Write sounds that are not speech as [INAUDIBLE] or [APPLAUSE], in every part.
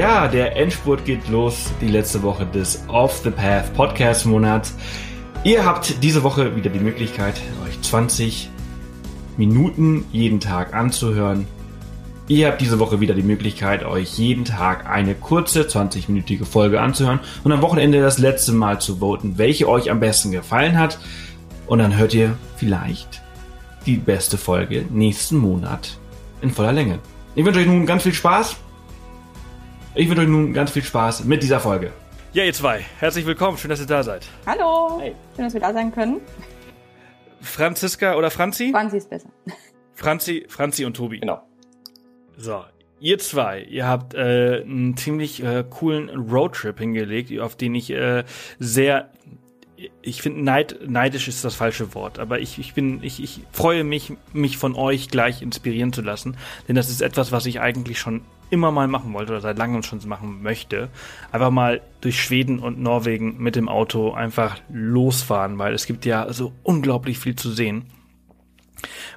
Ja, der Endspurt geht los, die letzte Woche des Off the Path Podcast Monats. Ihr habt diese Woche wieder die Möglichkeit, euch 20 Minuten jeden Tag anzuhören. Ihr habt diese Woche wieder die Möglichkeit, euch jeden Tag eine kurze 20-minütige Folge anzuhören und am Wochenende das letzte Mal zu voten, welche euch am besten gefallen hat. Und dann hört ihr vielleicht die beste Folge nächsten Monat in voller Länge. Ich wünsche euch nun ganz viel Spaß ich wünsche euch nun ganz viel Spaß mit dieser Folge. Ja, ihr zwei, herzlich willkommen. Schön, dass ihr da seid. Hallo. Hey. Schön, dass wir da sein können. Franziska oder Franzi? Franzi ist besser. Franzi, Franzi und Tobi. Genau. So, ihr zwei, ihr habt äh, einen ziemlich äh, coolen Roadtrip hingelegt, auf den ich äh, sehr ich finde neid, neidisch ist das falsche Wort, aber ich, ich bin, ich, ich freue mich, mich von euch gleich inspirieren zu lassen, denn das ist etwas, was ich eigentlich schon immer mal machen wollte oder seit langem schon machen möchte. Einfach mal durch Schweden und Norwegen mit dem Auto einfach losfahren, weil es gibt ja so unglaublich viel zu sehen.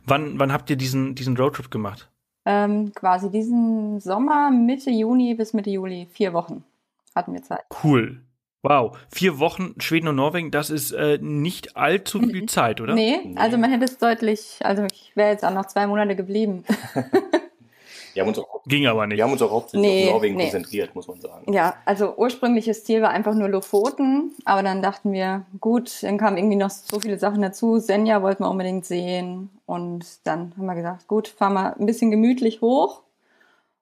Wann, wann habt ihr diesen, diesen Roadtrip gemacht? Ähm, quasi diesen Sommer, Mitte Juni bis Mitte Juli, vier Wochen hatten wir Zeit. Cool. Wow, vier Wochen Schweden und Norwegen, das ist äh, nicht allzu viel Zeit, oder? Nee, nee, also man hätte es deutlich, also ich wäre jetzt auch noch zwei Monate geblieben. [LAUGHS] wir haben uns auch, Ging aber nicht. Wir haben uns auch hauptsächlich nee, auf Norwegen nee. konzentriert, muss man sagen. Ja, also ursprüngliches Ziel war einfach nur Lofoten, aber dann dachten wir, gut, dann kamen irgendwie noch so viele Sachen dazu. Senja wollten wir unbedingt sehen und dann haben wir gesagt, gut, fahren wir ein bisschen gemütlich hoch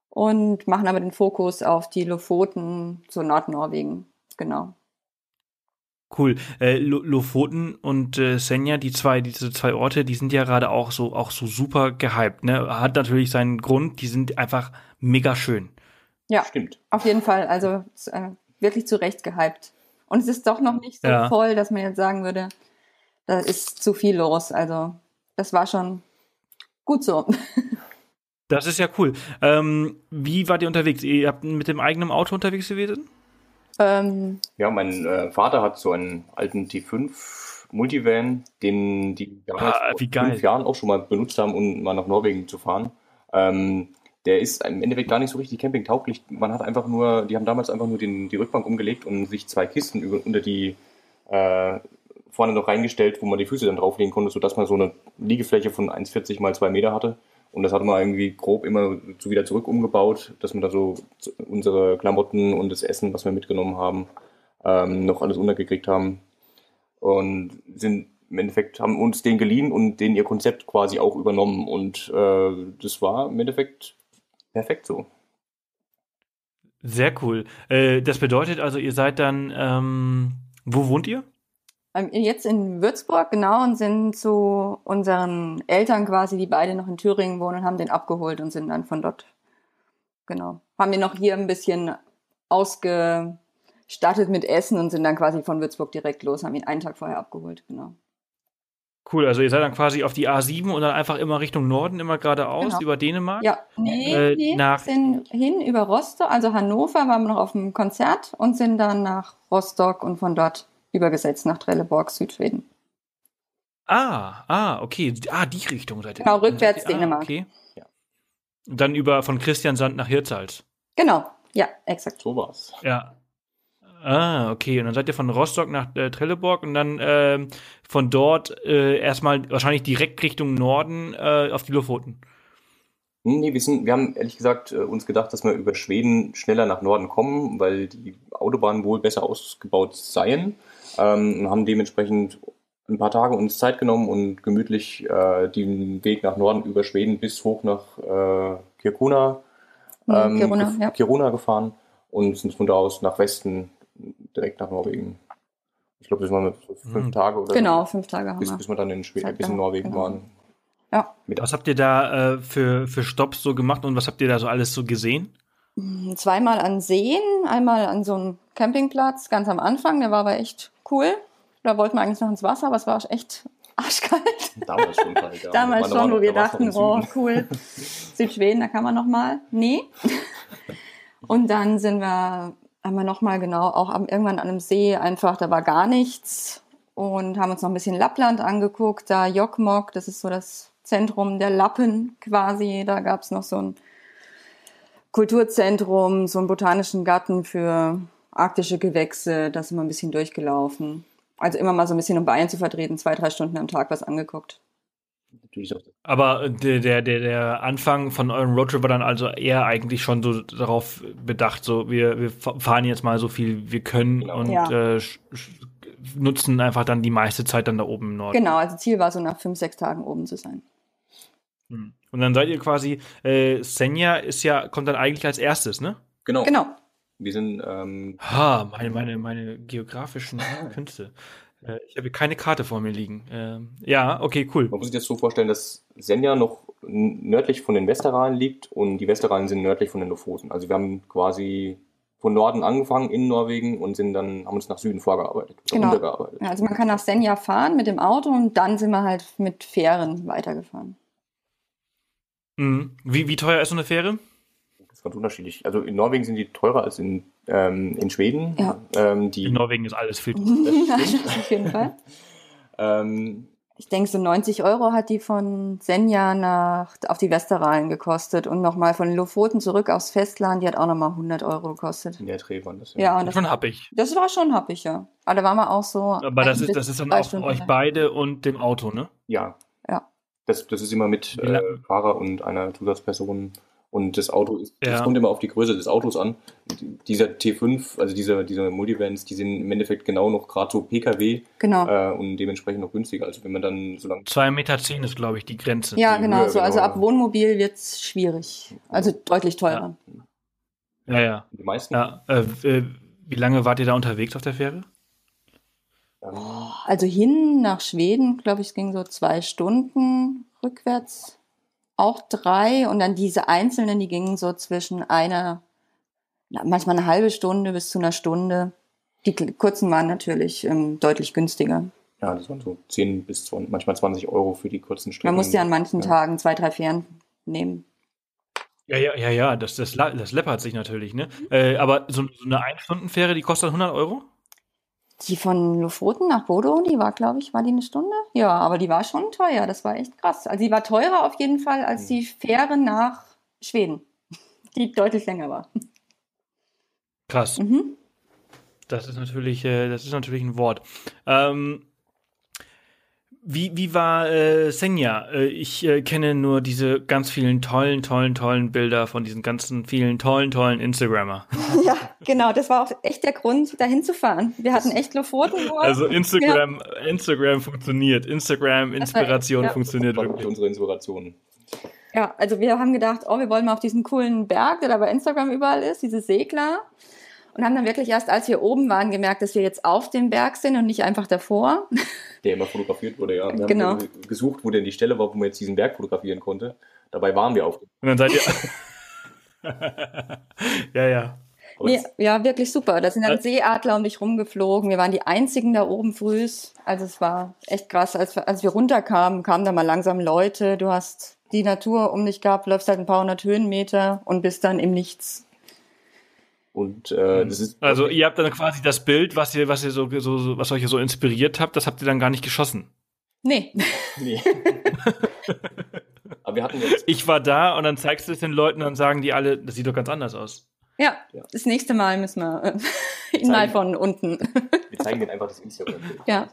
und machen aber den Fokus auf die Lofoten, so Nordnorwegen genau. Cool. Äh, Lofoten und äh, Senja, die zwei, diese zwei Orte, die sind ja gerade auch so, auch so super gehypt. Ne? Hat natürlich seinen Grund, die sind einfach mega schön. Ja, stimmt. Auf jeden Fall. Also äh, wirklich zu Recht gehypt. Und es ist doch noch nicht so ja. voll, dass man jetzt sagen würde, da ist zu viel los. Also das war schon gut so. [LAUGHS] Das ist ja cool. Ähm, wie wart ihr unterwegs? Ihr habt mit dem eigenen Auto unterwegs gewesen? Ähm, ja, mein äh, Vater hat so einen alten T5 Multivan, den die damals ah, vor fünf Jahren auch schon mal benutzt haben, um mal nach Norwegen zu fahren. Ähm, der ist im Endeffekt gar nicht so richtig campingtauglich. Man hat einfach nur, die haben damals einfach nur den, die Rückbank umgelegt und sich zwei Kisten über, unter die äh, vorne noch reingestellt, wo man die Füße dann drauflegen konnte, sodass man so eine Liegefläche von 1,40 mal 2 Meter hatte. Und das hat man irgendwie grob immer so wieder zurück umgebaut, dass man da so unsere Klamotten und das Essen, was wir mitgenommen haben, ähm, noch alles untergekriegt haben. Und sind im Endeffekt, haben uns den geliehen und den ihr Konzept quasi auch übernommen. Und äh, das war im Endeffekt perfekt so. Sehr cool. Äh, das bedeutet also, ihr seid dann, ähm, wo wohnt ihr? Ähm, jetzt in Würzburg, genau, und sind zu unseren Eltern quasi, die beide noch in Thüringen wohnen, haben den abgeholt und sind dann von dort, genau, haben wir noch hier ein bisschen ausgestattet mit Essen und sind dann quasi von Würzburg direkt los, haben ihn einen Tag vorher abgeholt, genau. Cool, also ihr seid dann quasi auf die A7 und dann einfach immer Richtung Norden, immer geradeaus genau. über Dänemark? Ja, nee, äh, nee nach sind hin über Rostock, also Hannover waren wir noch auf dem Konzert und sind dann nach Rostock und von dort übergesetzt nach Trelleborg, Südschweden. Ah, ah, okay. Ah, die Richtung seid ihr. Genau, rückwärts ah, Dänemark. Okay. Ja. Dann über von Christiansand nach Hirtshals. Genau, ja, exakt. So war's. Ja. Ah, okay. Und dann seid ihr von Rostock nach äh, Trelleborg und dann äh, von dort äh, erstmal wahrscheinlich direkt Richtung Norden äh, auf die Lofoten. Nee, wir, sind, wir haben ehrlich gesagt äh, uns gedacht, dass wir über Schweden schneller nach Norden kommen, weil die Autobahnen wohl besser ausgebaut seien ähm, und haben dementsprechend ein paar Tage uns Zeit genommen und gemütlich äh, den Weg nach Norden über Schweden bis hoch nach äh, Kirkuna, ähm, Kiruna, ja. Kiruna gefahren und sind von da aus nach Westen direkt nach Norwegen. Ich glaube, das waren fünf mhm. Tage oder Genau, fünf Tage haben bis, wir. Bis wir dann in, Schweden, bis in Norwegen genau. waren. Ja. Was habt ihr da äh, für, für Stops so gemacht und was habt ihr da so alles so gesehen? Hm, zweimal an Seen, einmal an so einem Campingplatz ganz am Anfang, der war aber echt cool. Da wollten wir eigentlich noch ins Wasser, aber es war echt arschkalt. [LAUGHS] Damals schon kalt, ja. Damals schon, noch, wo wir dachten, oh cool, [LAUGHS] Südschweden, da kann man noch mal. Nee. [LAUGHS] Und dann sind wir einmal noch mal genau, auch irgendwann an einem See einfach, da war gar nichts und haben uns noch ein bisschen Lappland angeguckt, da Jokkmokk, das ist so das Zentrum der Lappen quasi, da gab es noch so ein Kulturzentrum, so einen botanischen Garten für arktische Gewächse, da sind wir ein bisschen durchgelaufen. Also immer mal so ein bisschen um Bayern zu vertreten, zwei, drei Stunden am Tag was angeguckt. Aber der, der, der Anfang von eurem Roadtrip war dann also eher eigentlich schon so darauf bedacht, so wir, wir fahren jetzt mal so viel wir können genau. und ja. äh, nutzen einfach dann die meiste Zeit dann da oben im Norden. Genau, also Ziel war so nach fünf, sechs Tagen oben zu sein. Hm. Und dann seid ihr quasi, äh, Senja ist ja, kommt dann eigentlich als erstes, ne? Genau. Genau. Wir sind. Ähm, ha, meine, meine, meine geografischen Künste. Äh, ich habe keine Karte vor mir liegen. Ähm, ja, okay, cool. Man muss sich das so vorstellen, dass Senja noch nördlich von den Westeralen liegt und die Westeralen sind nördlich von den Lofoten. Also wir haben quasi von Norden angefangen in Norwegen und sind dann, haben uns nach Süden vorgearbeitet. Genau. Ja, also man kann nach Senja fahren mit dem Auto und dann sind wir halt mit Fähren weitergefahren. Mhm. Wie, wie teuer ist so eine Fähre? Das ist ganz unterschiedlich. Also in Norwegen sind die teurer als in, ähm, in Schweden. Ja. Ähm, die in Norwegen ist alles viel [LAUGHS] teurer. auf jeden Fall. [LAUGHS] ähm, ich denke, so 90 Euro hat die von Senja nach, auf die Westeralen gekostet und nochmal von Lofoten zurück aufs Festland, die hat auch nochmal 100 Euro gekostet. In der Dreh waren das ja. Ja, und das schon happig. Das war schon happig, ja. Aber da waren wir auch so. Aber das ist, das ist dann auch euch beide und dem Auto, ne? Ja. Ja. Das, das ist immer mit äh, Fahrer und einer Zusatzperson und das Auto ist, ja. das kommt immer auf die Größe des Autos an. Dieser T5, also diese, diese Multivans, die sind im Endeffekt genau noch gerade so PKW genau. Äh, und dementsprechend noch günstiger. Also wenn man dann so lange. 2,10 Meter zehn ist, glaube ich, die Grenze. Ja, die genau, Höhe, so, also genau. ab Wohnmobil wird es schwierig. Also deutlich teurer. Ja, ja. ja. Die meisten. Ja, äh, wie lange wart ihr da unterwegs auf der Fähre? Also hin nach Schweden, glaube ich, es ging so zwei Stunden rückwärts auch drei und dann diese einzelnen, die gingen so zwischen einer, manchmal eine halbe Stunde bis zu einer Stunde. Die kurzen waren natürlich ähm, deutlich günstiger. Ja, das waren so 10 bis 20, manchmal 20 Euro für die kurzen Strecken. Man musste ja an manchen ja. Tagen zwei, drei Fähren nehmen. Ja, ja, ja, ja, das, das, das läppert sich natürlich, ne? Äh, aber so, so eine Ein-Stunden-Fähre, die kostet 100 Euro? Die von Lofoten nach Bodo, die war, glaube ich, war die eine Stunde? Ja, aber die war schon teuer. Das war echt krass. Also die war teurer auf jeden Fall als die Fähre nach Schweden, [LAUGHS] die deutlich länger war. Krass. Mhm. Das ist natürlich, äh, das ist natürlich ein Wort. Ähm, wie, wie war äh, Senja? Äh, ich äh, kenne nur diese ganz vielen tollen, tollen, tollen Bilder von diesen ganzen vielen tollen, tollen Instagrammer. [LAUGHS] Ja, genau. Das war auch echt der Grund, dahin zu fahren. Wir hatten echt Lofoten. Also Instagram, ja. Instagram funktioniert. Instagram, Inspiration echt, ja. funktioniert wirklich. Unsere Inspiration. Ja, also wir haben gedacht, oh, wir wollen mal auf diesen coolen Berg, der da bei Instagram überall ist, diese Segler und haben dann wirklich erst, als wir oben waren, gemerkt, dass wir jetzt auf dem Berg sind und nicht einfach davor. [LAUGHS] Der immer fotografiert wurde, ja. Wir genau. haben gesucht, wo denn die Stelle war, wo man jetzt diesen Berg fotografieren konnte. Dabei waren wir auf dem Und dann seid ihr. [LAUGHS] ja, ja. Nee, ja, wirklich super. Da sind dann Seeadler um dich rumgeflogen. Wir waren die einzigen da oben frühs. Also es war echt krass. Als, als wir runterkamen, kamen da mal langsam Leute. Du hast die Natur um dich gehabt, läufst halt ein paar hundert Höhenmeter und bist dann im Nichts. Und äh, das ist also ihr habt dann quasi das Bild, was ihr, was ihr so, so, was euch so inspiriert habt, das habt ihr dann gar nicht geschossen. Nee. Nee. [LAUGHS] Aber wir hatten jetzt. Ich war da und dann zeigst du es den Leuten und dann sagen die alle, das sieht doch ganz anders aus. Ja, ja. das nächste Mal müssen wir äh, [LAUGHS] ihn mal von unten. wir zeigen denen einfach das Instagram. [LAUGHS] Ja.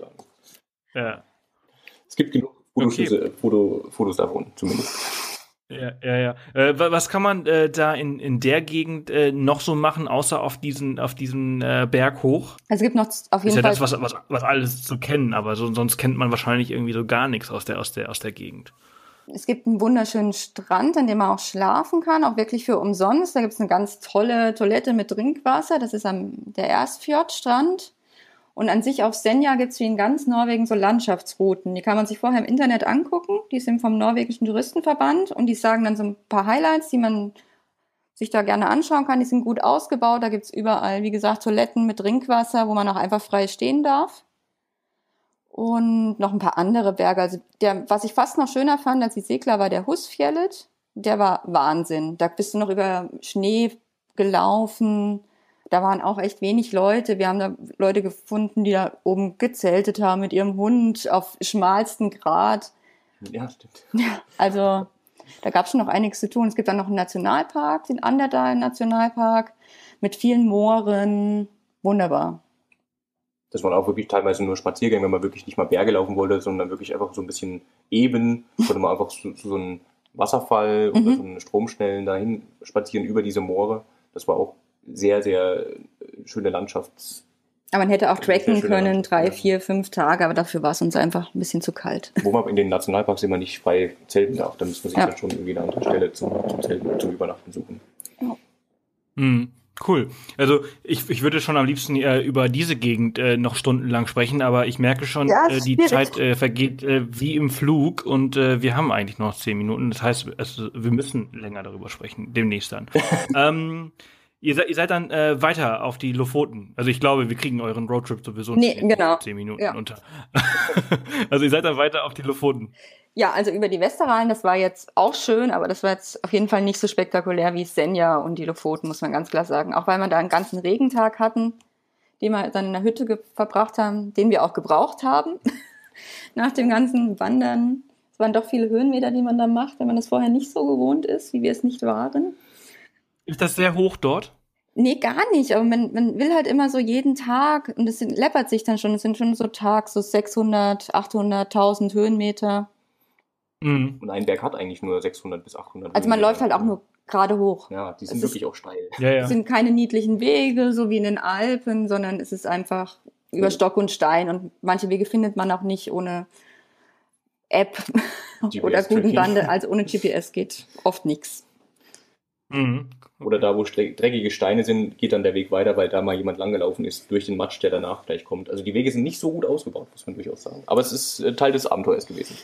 ja. Es gibt genug Fotos, okay. Foto, Fotos davon, zumindest. Ja, ja, ja. Äh, was kann man äh, da in, in der Gegend äh, noch so machen, außer auf diesen, auf diesen äh, Berg hoch? Also es gibt noch auf jeden ist ja Fall. das, was, was, was alles zu kennen, aber so, sonst kennt man wahrscheinlich irgendwie so gar nichts aus der, aus der, aus der Gegend. Es gibt einen wunderschönen Strand, an dem man auch schlafen kann, auch wirklich für umsonst. Da gibt es eine ganz tolle Toilette mit Trinkwasser. Das ist am der Erstfjordstrand. Und an sich auf Senja gibt es wie in ganz Norwegen so Landschaftsrouten. Die kann man sich vorher im Internet angucken. Die sind vom norwegischen Touristenverband und die sagen dann so ein paar Highlights, die man sich da gerne anschauen kann. Die sind gut ausgebaut. Da gibt es überall, wie gesagt, Toiletten mit Trinkwasser, wo man auch einfach frei stehen darf. Und noch ein paar andere Berge. Also der, was ich fast noch schöner fand als die Segler, war der Husfjellet. Der war Wahnsinn. Da bist du noch über Schnee gelaufen da waren auch echt wenig Leute. Wir haben da Leute gefunden, die da oben gezeltet haben mit ihrem Hund auf schmalsten Grad. Ja, stimmt. Ja, also da gab es schon noch einiges zu tun. Es gibt dann noch einen Nationalpark, den Underdale Nationalpark, mit vielen Mooren. Wunderbar. Das waren auch wirklich teilweise nur Spaziergänge, wenn man wirklich nicht mal Berge laufen wollte, sondern wirklich einfach so ein bisschen eben, konnte man einfach zu, zu so einem Wasserfall oder Mhm. so einen Stromschnellen dahin spazieren über diese Moore. Das war auch sehr, sehr schöne Landschafts- Aber man hätte auch tracken können, drei, ja. vier, fünf Tage, aber dafür war es uns einfach ein bisschen zu kalt. Wo man in den Nationalparks immer nicht frei zelten darf. Da muss man sich Ja. dann schon irgendwie eine andere Stelle zum, zum Zelten, zum Übernachten suchen. Mhm. Cool. Also ich, ich würde schon am liebsten äh, über diese Gegend äh, noch stundenlang sprechen, aber ich merke schon, Ja, äh, die. Zeit äh, vergeht äh, wie im Flug und äh, wir haben eigentlich noch zehn Minuten. Das heißt, es, wir müssen länger darüber sprechen, demnächst dann. [LAUGHS] ähm, ihr, seid, ihr seid dann äh, weiter auf die Lofoten. Also ich glaube, wir kriegen euren Roadtrip sowieso Nee, nicht in genau. zehn Minuten Ja. unter. [LAUGHS] also ihr seid dann weiter auf die Lofoten. Ja, also über die Westerrhein, das war jetzt auch schön, aber das war jetzt auf jeden Fall nicht so spektakulär wie Senja und die Lofoten, muss man ganz klar sagen. Auch weil wir da einen ganzen Regentag hatten, den wir dann in der Hütte verbracht haben, den wir auch gebraucht haben [LAUGHS] nach dem ganzen Wandern. Es waren doch viele Höhenmeter, die man da macht, wenn man das vorher nicht so gewohnt ist, wie wir es nicht waren. Ist das sehr hoch dort? Nee, gar nicht. Aber man, man will halt immer so jeden Tag, und es sind, läppert sich dann schon, es sind schon so Tag, so 600, 800, 1000 Höhenmeter. Mhm. Und ein Berg hat eigentlich nur 600 bis 800. Also man Höhenmeter. läuft halt auch nur gerade hoch. Ja, die sind Es ist- wirklich auch steil. Ja, ja. Es sind keine niedlichen Wege, so wie in den Alpen, sondern es ist einfach über Stock und Stein. Und manche Wege findet man auch nicht ohne App [LAUGHS] oder guten. Bande. Also ohne GPS geht oft nichts. Mhm. Oder da, wo dreckige Steine sind, geht dann der Weg weiter, weil da mal jemand langgelaufen ist, durch den Matsch, der danach gleich kommt. Also die Wege sind nicht so gut ausgebaut, muss man durchaus sagen. Aber es ist äh, Teil des Abenteuers gewesen.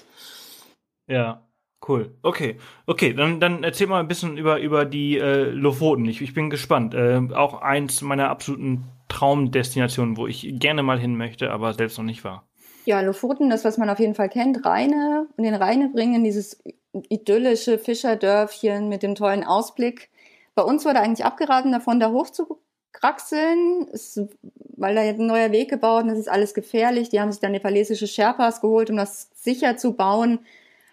Ja, cool. Okay, okay, dann, dann erzähl mal ein bisschen über, über die äh, Lofoten. Ich, ich bin gespannt. Äh, auch eins meiner absoluten Traumdestinationen, wo ich gerne mal hin möchte, aber selbst noch nicht war. Ja, Lofoten, das, was man auf jeden Fall kennt, Rheine und den Rheine bringen, dieses idyllische Fischerdörfchen mit dem tollen Ausblick. Bei uns wurde eigentlich abgeraten davon, da hoch zu kraxeln, es, weil da jetzt ein neuer Weg gebaut und das ist alles gefährlich. Die haben sich dann nepalesische Sherpas geholt, um das sicher zu bauen.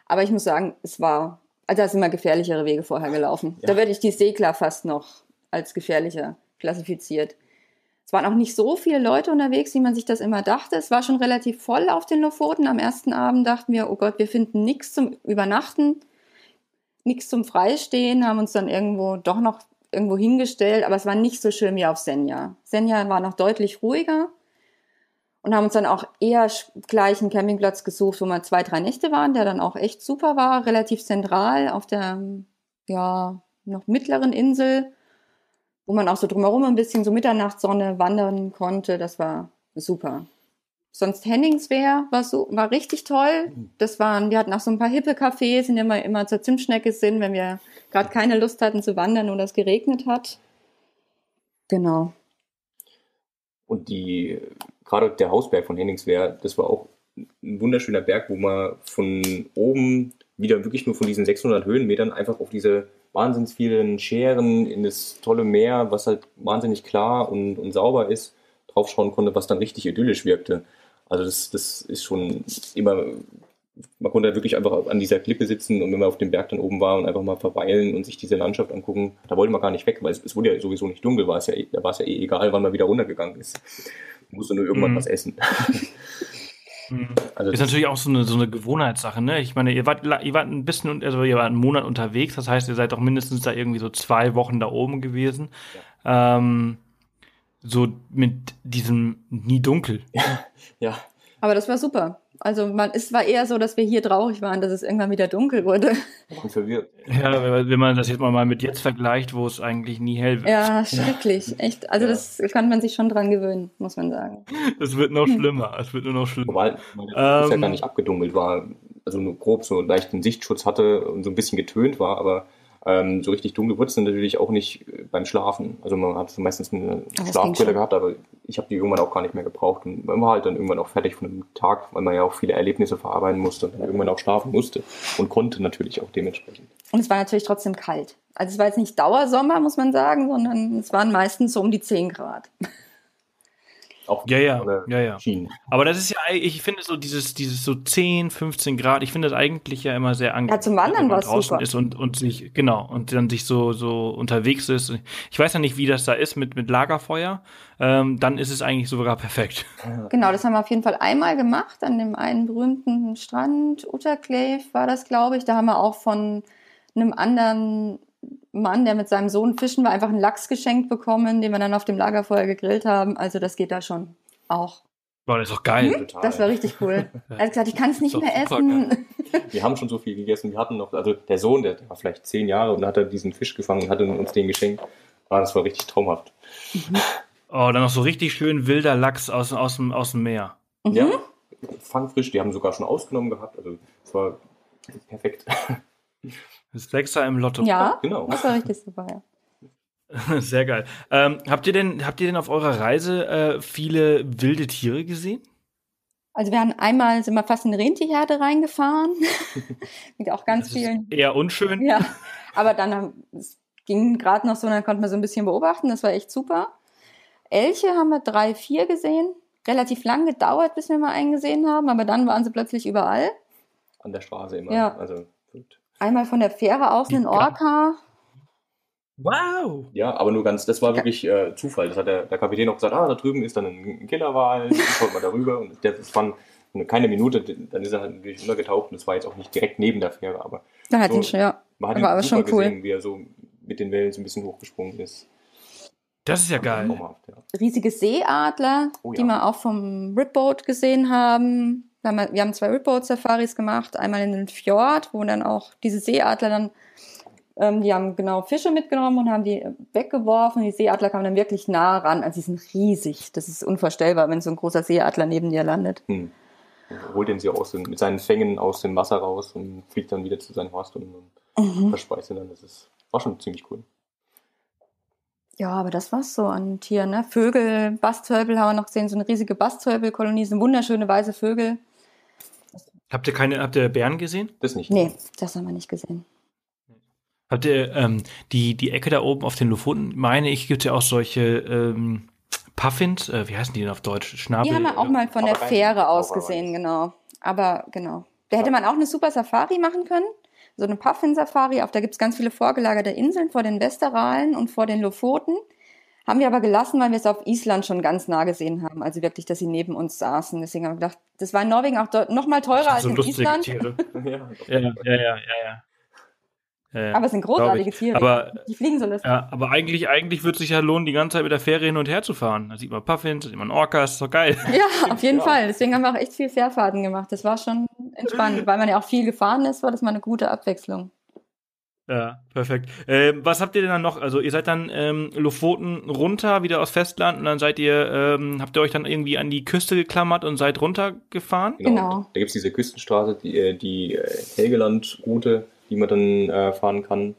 Aber ich muss sagen, es war, also da sind immer gefährlichere Wege vorher gelaufen. Ja. Da würde ich die Segler fast noch als gefährlicher klassifiziert. Es waren auch nicht so viele Leute unterwegs, wie man sich das immer dachte. Es war schon relativ voll auf den Lofoten. Am ersten Abend dachten wir, oh Gott, wir finden nichts zum Übernachten, nichts zum Freistehen, haben uns dann irgendwo doch noch irgendwo hingestellt, aber es war nicht so schön wie auf Senja. Senja war noch deutlich ruhiger und haben uns dann auch eher gleich einen Campingplatz gesucht, wo wir zwei, drei Nächte waren, der dann auch echt super war, relativ zentral auf der, ja, noch mittleren Insel wo man auch so drumherum ein bisschen so Mitternachtssonne wandern konnte. Das war super. Sonst Henningswehr war so, war richtig toll. Das waren, wir hatten auch so ein paar hippe Cafés, in denen wir immer zur Zimtschnecke sind, wenn wir gerade keine Lust hatten zu wandern oder es geregnet hat. Genau. Und die, gerade der Hausberg von Henningswehr, das war auch ein wunderschöner Berg, wo man von oben wieder wirklich nur von diesen 600 Höhenmetern einfach auf diese wahnsinnig vielen Scheren in das tolle Meer, was halt wahnsinnig klar und, und sauber ist, draufschauen konnte, was dann richtig idyllisch wirkte. Also das, das ist schon immer, man konnte wirklich einfach an dieser Klippe sitzen und wenn man auf dem Berg dann oben war und einfach mal verweilen und sich diese Landschaft angucken, da wollte man gar nicht weg, weil es, es wurde ja sowieso nicht dunkel, war es ja, eh- da war es ja eh egal, wann man wieder runtergegangen ist. Man musste nur irgendwann Mhm. was essen. [LAUGHS] Mhm. Also Ist natürlich auch so eine, so eine Gewohnheitssache, ne? Ich meine, ihr wart, ihr wart ein bisschen, also ihr wart einen Monat unterwegs, das heißt, ihr seid doch mindestens da irgendwie so zwei Wochen da oben gewesen. Ähm, so mit diesem nie dunkel. ja, Aber das war super. Also man, es war eher so, dass wir hier traurig waren, dass es irgendwann wieder dunkel wurde. und verwirrt. Ja, wenn man das jetzt mal mit jetzt vergleicht, wo es eigentlich nie hell wird. Ja, schrecklich. Echt. Also Ja. das kann man sich schon dran gewöhnen, muss man sagen. Es wird noch schlimmer. Es wird nur noch schlimmer. Wobei weil das ja Ähm. gar nicht abgedunkelt war, also nur grob so einen leichten Sichtschutz hatte und so ein bisschen getönt war, aber ähm, so richtig dunkel wurde es natürlich auch nicht äh, beim Schlafen. Also man hat meistens eine ging Schlafbrille gehabt, aber ich habe die irgendwann auch gar nicht mehr gebraucht und man war halt dann irgendwann auch fertig von dem Tag, weil man ja auch viele Erlebnisse verarbeiten musste und dann irgendwann auch schlafen musste und konnte natürlich auch dementsprechend. Und es war natürlich trotzdem kalt. Also es war jetzt nicht Dauersommer, muss man sagen, sondern es waren meistens so um die 10 Grad. Auch Ja, ja, ja, ja. Schienen. Aber das ist ja, ich finde so dieses, dieses so 10, 15 Grad, ich finde das eigentlich ja immer sehr angenehm. Ja, zum Wandern man war's draußen super. ist und, und sich, genau, und dann sich so, so unterwegs ist. Ich weiß ja nicht, wie das da ist mit, mit Lagerfeuer. Ähm, dann ist es eigentlich sogar perfekt. Genau, das haben wir auf jeden Fall einmal gemacht an dem einen berühmten Strand, Utterclave war das, glaube ich. Da haben wir auch von einem anderen Mann, der mit seinem Sohn fischen war, einfach einen Lachs geschenkt bekommen, den wir dann auf dem Lagerfeuer gegrillt haben. Also das geht da schon auch. Boah, das ist doch geil. Total. Das war richtig cool. Er hat gesagt, ich kann es nicht mehr essen. Wir haben schon so viel gegessen. Wir hatten noch, also der Sohn, der war vielleicht zehn Jahre und hat er diesen Fisch gefangen und hatte uns den geschenkt. Ah, das war richtig traumhaft. [LAUGHS] Oh, dann noch so richtig schön wilder Lachs aus, aus, dem, aus dem Meer. Mhm. Ja, fangfrisch, die haben sogar schon ausgenommen gehabt. Also es war perfekt. Das Sechser im Lotto. Ja, Genau. das war richtig super, ja. [LAUGHS] Sehr geil. Ähm, habt ihr denn, habt ihr denn auf eurer Reise äh, viele wilde Tiere gesehen? Also wir haben einmal, sind wir fast in eine Rentierherde reingefahren. [LAUGHS] Mit auch ganz Das ist vielen eher unschön. Ja, [LAUGHS] aber dann haben, es ging gerade noch so, dann konnte man so ein bisschen beobachten, das war echt super. Elche haben wir drei, vier gesehen. Relativ lang gedauert, bis wir mal einen gesehen haben, aber dann waren sie plötzlich überall. An der Straße immer. Ja. Also gut. Einmal von der Fähre aus einen. Orca. Wow. Ja, aber nur ganz, das war wirklich äh, Zufall. Das hat der, der Kapitän auch gesagt, ah, da drüben ist dann ein Killerwal, kommt mal darüber. Und der, das waren keine Minute, dann ist er halt natürlich untergetaucht und das war jetzt auch nicht direkt neben der Fähre, aber Da hat So. ihn schon, ja. man hat Aber- ihn aber schon cool. gesehen, wie er so mit den Wellen so ein bisschen hochgesprungen ist. Das ist ja geil. Ja. Riesige Seeadler, Oh ja. die wir auch vom Ripboat gesehen haben. Wir haben, wir haben zwei Ripboat-Safaris gemacht. Einmal in den Fjord, wo dann auch diese Seeadler dann, ähm, die haben genau Fische mitgenommen und haben die weggeworfen. Die Seeadler kamen dann wirklich nah ran. Also die sind riesig. Das ist unvorstellbar, wenn so ein großer Seeadler neben dir landet. Hm. Holt den sie aus dem, mit seinen Fängen aus dem Wasser raus und fliegt dann wieder zu seinem Horst und, und Mhm. verspeist ihn dann. Das ist, war schon ziemlich cool. Ja, aber das war's so an Tieren. Ne? Vögel, Basthölpel haben wir noch gesehen, so eine riesige Basthölpelkolonie, sind wunderschöne weiße Vögel. Habt ihr keine, habt ihr Bären gesehen? Das nicht. Nee, das haben wir nicht gesehen. Habt ihr ähm, die, die Ecke da oben auf den Lofoten, meine ich, gibt ja auch solche ähm, Puffins, äh, wie heißen die denn auf Deutsch? Schnabel. Die haben wir auch mal von der. Fähre aus gesehen, genau. Aber genau. Da hätte man auch eine super Safari machen können. So eine Puffin-Safari. Auf da gibt's ganz viele vorgelagerte Inseln vor den Westeralen und vor den Lofoten. Haben wir aber gelassen, weil wir es auf Island schon ganz nah gesehen haben. Also wirklich, dass sie neben uns saßen. Deswegen haben wir gedacht, das war in Norwegen auch noch mal teurer als so in Island. Tiere. [LAUGHS] Ja, Ja, ja, ja, ja, ja. ja. Aber es sind großartige Tiere. Aber die fliegen so lustig. Ja, aber eigentlich, eigentlich würde es sich ja lohnen, die ganze Zeit mit der Fähre hin und her zu fahren. Da sieht man Puffins, da sieht man Orcas, ist doch geil. [LAUGHS] Ja, auf jeden Ja. Fall. Deswegen haben wir auch echt viel Fährfahrten gemacht. Das war schon entspannt. [LAUGHS] Weil man ja auch viel gefahren ist, war das mal eine gute Abwechslung. Ja, perfekt. Ähm, was habt ihr denn dann noch? Also ihr seid dann ähm, Lofoten runter, wieder aus Festland und dann seid ihr, ähm, habt ihr euch dann irgendwie an die Küste geklammert und seid runtergefahren? Genau. Da gibt es diese Küstenstraße, die, äh, die äh, Helgeland-Route, die man dann äh, fahren kann.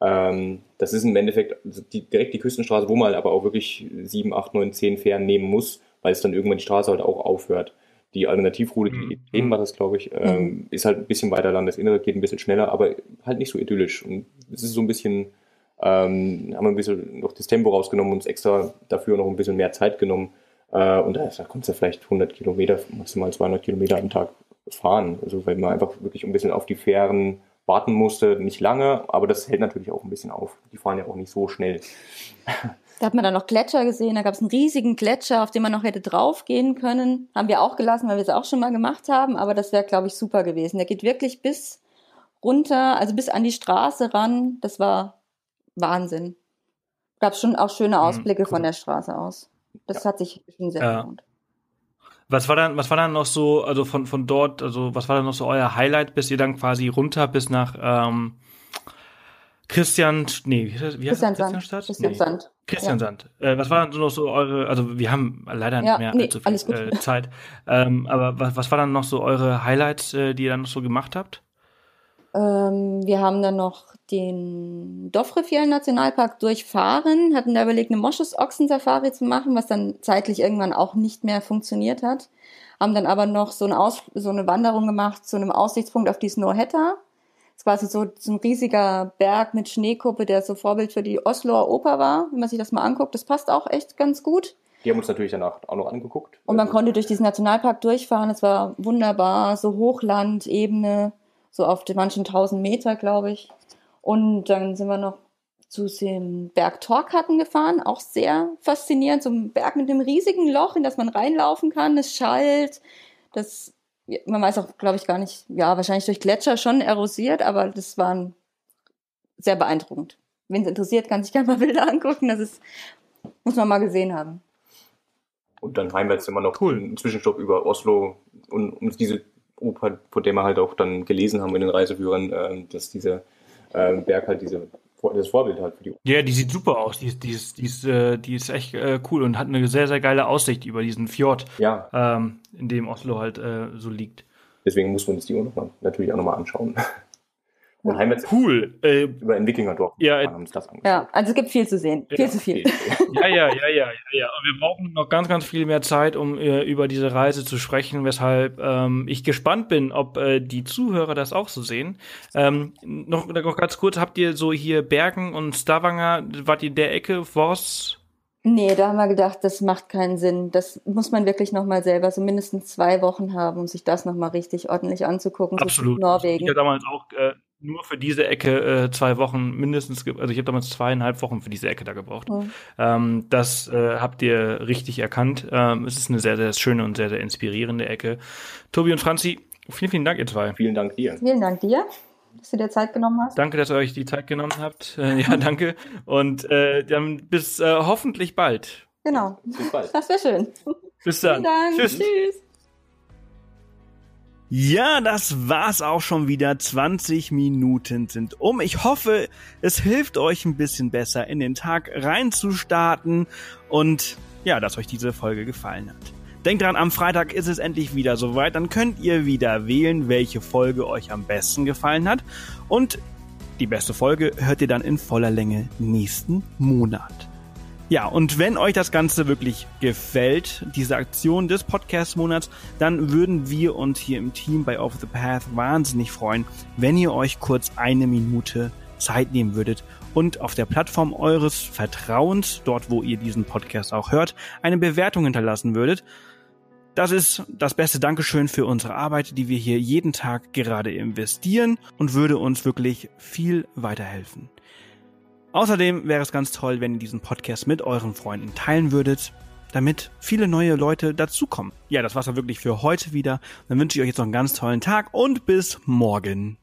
Ähm, das ist im Endeffekt also die, direkt die Küstenstraße, wo man aber auch wirklich 7, 8, 9, 10 Fähren nehmen muss, weil es dann irgendwann die Straße halt auch aufhört. Die Alternativroute, Mhm. die eben war das, glaube ich, ähm, ist halt ein bisschen weiter Landesinnere, geht ein bisschen schneller, aber halt nicht so idyllisch. Und es ist so ein bisschen, ähm, haben wir ein bisschen noch das Tempo rausgenommen und uns extra dafür noch ein bisschen mehr Zeit genommen. Äh, und da, da kommst du vielleicht 100 Kilometer, maximal 200 Kilometer am Tag fahren. Also weil man einfach wirklich ein bisschen auf die Fähren warten musste. Nicht lange, aber das hält natürlich auch ein bisschen auf. Die fahren ja auch nicht so schnell. Da hat man dann noch Gletscher gesehen, da gab es einen riesigen Gletscher, auf den man noch hätte draufgehen können. Haben wir auch gelassen, weil wir es auch schon mal gemacht haben, aber das wäre, glaube ich, super gewesen. Der geht wirklich bis runter, also bis an die Straße ran. Das war Wahnsinn. Gab schon auch schöne Ausblicke cool. von der Straße aus. Das hat sich schon sehr Ja. gelohnt. Was war dann, was war dann noch so, also von, von dort, also was war dann noch so euer Highlight, bis ihr dann quasi runter bis nach ähm, Christian, nee, wie heißt das? Wie heißt das? Christiansand. Christianstadt? Christiansand. Christiansand. Äh, was war dann noch so eure, also wir haben leider Ja, nicht mehr nee, allzu viel äh, Zeit. Ähm, aber was, was war dann noch so eure Highlights, äh, die ihr dann noch so gemacht habt? Ähm, wir haben dann noch den Dovrefiel Nationalpark durchfahren, hatten da überlegt, eine Moschus-Ochsen-Safari zu machen, was dann zeitlich irgendwann auch nicht mehr funktioniert hat. Haben dann aber noch so eine, Aus so eine Wanderung gemacht zu einem Aussichtspunkt auf die Snowhetta. Quasi so, so ein riesiger Berg mit Schneekuppe, der so Vorbild für die Osloer Oper war, wenn man sich das mal anguckt. Das passt auch echt ganz gut. Die haben uns natürlich danach auch noch angeguckt. Und man Also, konnte durch diesen Nationalpark durchfahren. Es war wunderbar, so Hochland, Ebene, so auf manchen tausend Meter, glaube ich. Und dann sind wir noch zu dem Berg Torkatten gefahren, auch sehr faszinierend. So ein Berg mit einem riesigen Loch, in das man reinlaufen kann. Es schallt. Das, man weiß auch, glaube ich, gar nicht, ja, wahrscheinlich durch Gletscher schon erosiert, aber das war sehr beeindruckend. Wen es interessiert, kann sich [LAUGHS] gerne mal Bilder angucken. Das ist, muss man mal gesehen haben. Und dann heimwärts immer noch Cool. einen Zwischenstopp über Oslo und uns diese Oper, von der wir halt auch dann gelesen haben in den Reiseführern, ähm, dass dieser ähm, Berg halt diese, das Vorbild halt für die Ja, die sieht super aus. Die, ist- die, ist, die, ist, äh, die ist echt äh, cool und hat eine sehr, sehr geile Aussicht über diesen Fjord, Ja, ähm, in dem Oslo halt äh, so liegt. deswegen mussten wir uns die auch noch mal, natürlich auch nochmal anschauen. Und heimwärts Cool. Äh, über ein Wikingerdorf Ja, haben wir uns das angeschaut. Ja, also es gibt viel zu sehen. Viel zu viel. ja, ja, ja, ja, ja, ja. Und wir brauchen noch ganz, ganz viel mehr Zeit, um äh, über diese Reise zu sprechen, weshalb ähm, ich gespannt bin, ob äh, die Zuhörer das auch so sehen. Ähm, noch, noch ganz kurz, habt ihr so hier Bergen und Stavanger, wart ihr in der Ecke, Voss? Nee, da haben wir gedacht, das macht keinen Sinn. Das muss man wirklich nochmal selber so mindestens zwei Wochen haben, um sich das nochmal richtig ordentlich anzugucken. So Absolut. Norwegen. Ich habe damals auch äh, nur für diese Ecke äh, zwei Wochen mindestens, also ich habe damals zweieinhalb Wochen für diese Ecke da gebraucht. Mhm. Ähm, das äh, habt ihr richtig erkannt. Ähm, es ist eine sehr, sehr schöne und sehr, sehr inspirierende Ecke. Tobi und Franzi, vielen, vielen Dank, ihr zwei. Vielen Dank dir. Vielen Dank dir, dass du dir Zeit genommen hast. Danke, dass ihr euch die Zeit genommen habt. Äh, ja, [LAUGHS] danke. Und äh, dann bis äh, hoffentlich bald. Genau. Bis bald. Das wäre schön. Bis dann. Vielen Dank. Tschüss. Tschüss. Ja, das war's auch schon wieder. 20 Minuten sind um. Ich hoffe, es hilft euch ein bisschen besser in den Tag reinzustarten und ja, dass euch diese Folge gefallen hat. Denkt dran, am Freitag ist es endlich wieder soweit. Dann könnt ihr wieder wählen, welche Folge euch am besten gefallen hat. Und die beste Folge hört ihr dann in voller Länge nächsten Monat. Ja, und wenn euch das Ganze wirklich gefällt, diese Aktion des Podcast-Monats, dann würden wir uns hier im Team bei Off the Path wahnsinnig freuen, wenn ihr euch kurz eine Minute Zeit nehmen würdet und auf der Plattform eures Vertrauens, dort wo ihr diesen Podcast auch hört, eine Bewertung hinterlassen würdet. Das ist das beste Dankeschön für unsere Arbeit, die wir hier jeden Tag gerade investieren und würde uns wirklich viel weiterhelfen. Außerdem wäre es ganz toll, wenn ihr diesen Podcast mit euren Freunden teilen würdet, damit viele neue Leute dazukommen. Ja, das war's dann wirklich für heute wieder. Dann wünsche ich euch jetzt noch einen ganz tollen Tag und bis morgen.